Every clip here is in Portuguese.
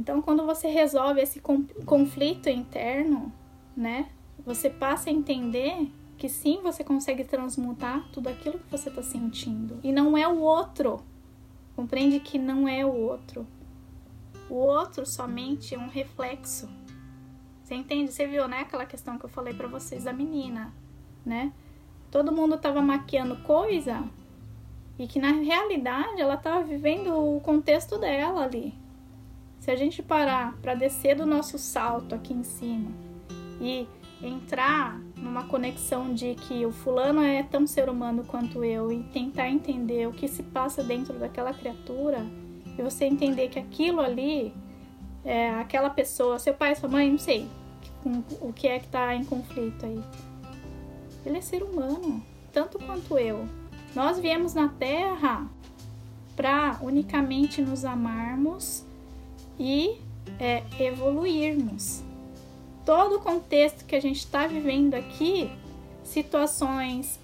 Então, quando você resolve esse conflito interno, né, você passa a entender que sim, você consegue transmutar tudo aquilo que você está sentindo. E não é o outro. Compreende que não é o outro. O outro somente é um reflexo. Você entende? Você viu, né, aquela questão que eu falei para vocês da menina, né? Todo mundo tava maquiando coisa e que na realidade ela tava vivendo o contexto dela ali. Se a gente parar para descer do nosso salto aqui em cima e entrar numa conexão de que o fulano é tão ser humano quanto eu e tentar entender o que se passa dentro daquela criatura e você entender que aquilo ali é aquela pessoa, seu pai, sua mãe, não sei o que é que está em conflito aí. Ele é ser humano, tanto quanto eu. Nós viemos na Terra para unicamente nos amarmos e é, evoluirmos todo o contexto que a gente está vivendo aqui, situações,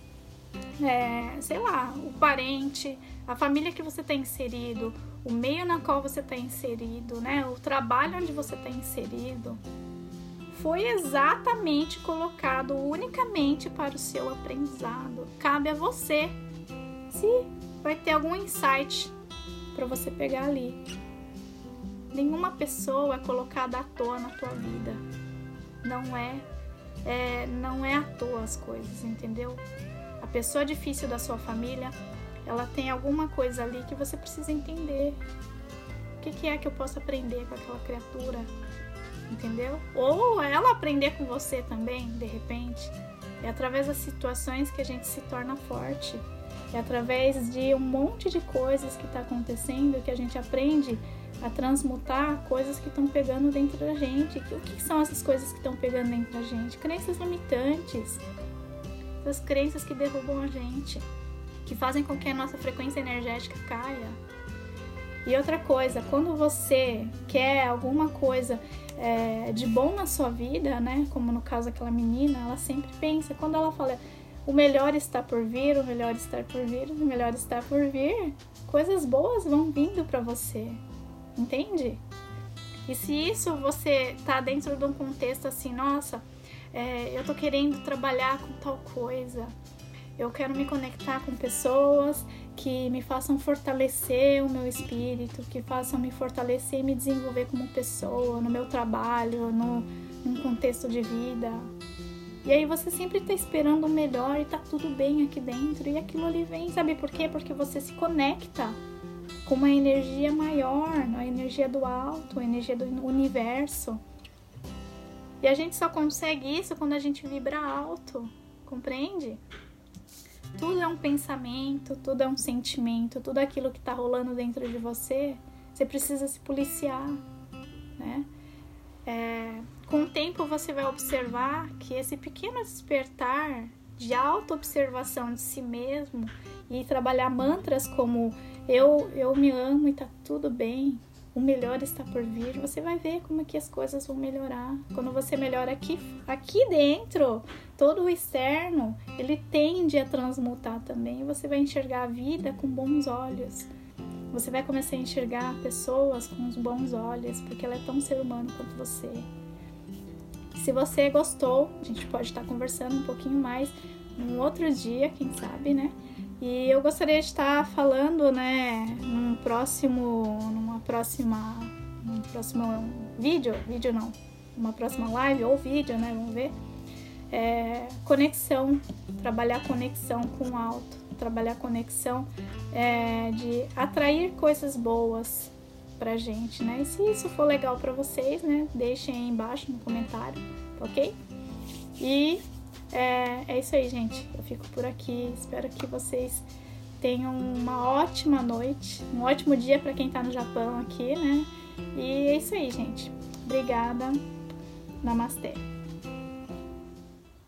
é, sei lá, o parente, a família que você está inserido, o meio na qual você está inserido, né, o trabalho onde você está inserido, foi exatamente colocado unicamente para o seu aprendizado. Cabe a você se vai ter algum insight para você pegar ali. Nenhuma pessoa é colocada à toa na tua vida não é, é não é à toa as coisas, entendeu? A pessoa difícil da sua família, ela tem alguma coisa ali que você precisa entender. O que, que é que eu posso aprender com aquela criatura? Entendeu? Ou ela aprender com você também, de repente. É através das situações que a gente se torna forte. É através de um monte de coisas que está acontecendo que a gente aprende a transmutar coisas que estão pegando dentro da gente. O que são essas coisas que estão pegando dentro da gente? Crenças limitantes, essas crenças que derrubam a gente, que fazem com que a nossa frequência energética caia. E outra coisa, quando você quer alguma coisa é, de bom na sua vida, né? Como no caso daquela menina, ela sempre pensa, quando ela fala o melhor está por vir, o melhor está por vir, o melhor está por vir, coisas boas vão vindo para você entende? E se isso você tá dentro de um contexto assim, nossa, é, eu tô querendo trabalhar com tal coisa, eu quero me conectar com pessoas que me façam fortalecer o meu espírito, que façam me fortalecer e me desenvolver como pessoa, no meu trabalho, no, num contexto de vida. E aí você sempre tá esperando o melhor e tá tudo bem aqui dentro e aquilo ali vem, sabe por quê? Porque você se conecta com uma energia maior, a energia do alto, a energia do universo. E a gente só consegue isso quando a gente vibra alto, compreende? Tudo é um pensamento, tudo é um sentimento, tudo aquilo que está rolando dentro de você, você precisa se policiar, né? É, com o tempo você vai observar que esse pequeno despertar de auto-observação de si mesmo e trabalhar mantras como eu, eu me amo e tá tudo bem, o melhor está por vir, você vai ver como é que as coisas vão melhorar. Quando você melhora aqui, aqui dentro, todo o externo, ele tende a transmutar também. Você vai enxergar a vida com bons olhos. Você vai começar a enxergar pessoas com os bons olhos, porque ela é tão ser humano quanto você. Se você gostou, a gente pode estar conversando um pouquinho mais num outro dia, quem sabe, né? E eu gostaria de estar falando, né, num próximo, numa próxima, num próximo vídeo, vídeo não, uma próxima live ou vídeo, né, vamos ver, é, conexão, trabalhar conexão com o alto, trabalhar conexão é, de atrair coisas boas pra gente, né? E se isso for legal para vocês, né, deixem aí embaixo no comentário, ok? E é, é isso aí, gente. Eu fico por aqui. Espero que vocês tenham uma ótima noite, um ótimo dia para quem tá no Japão aqui, né? E é isso aí, gente. Obrigada. Namastê.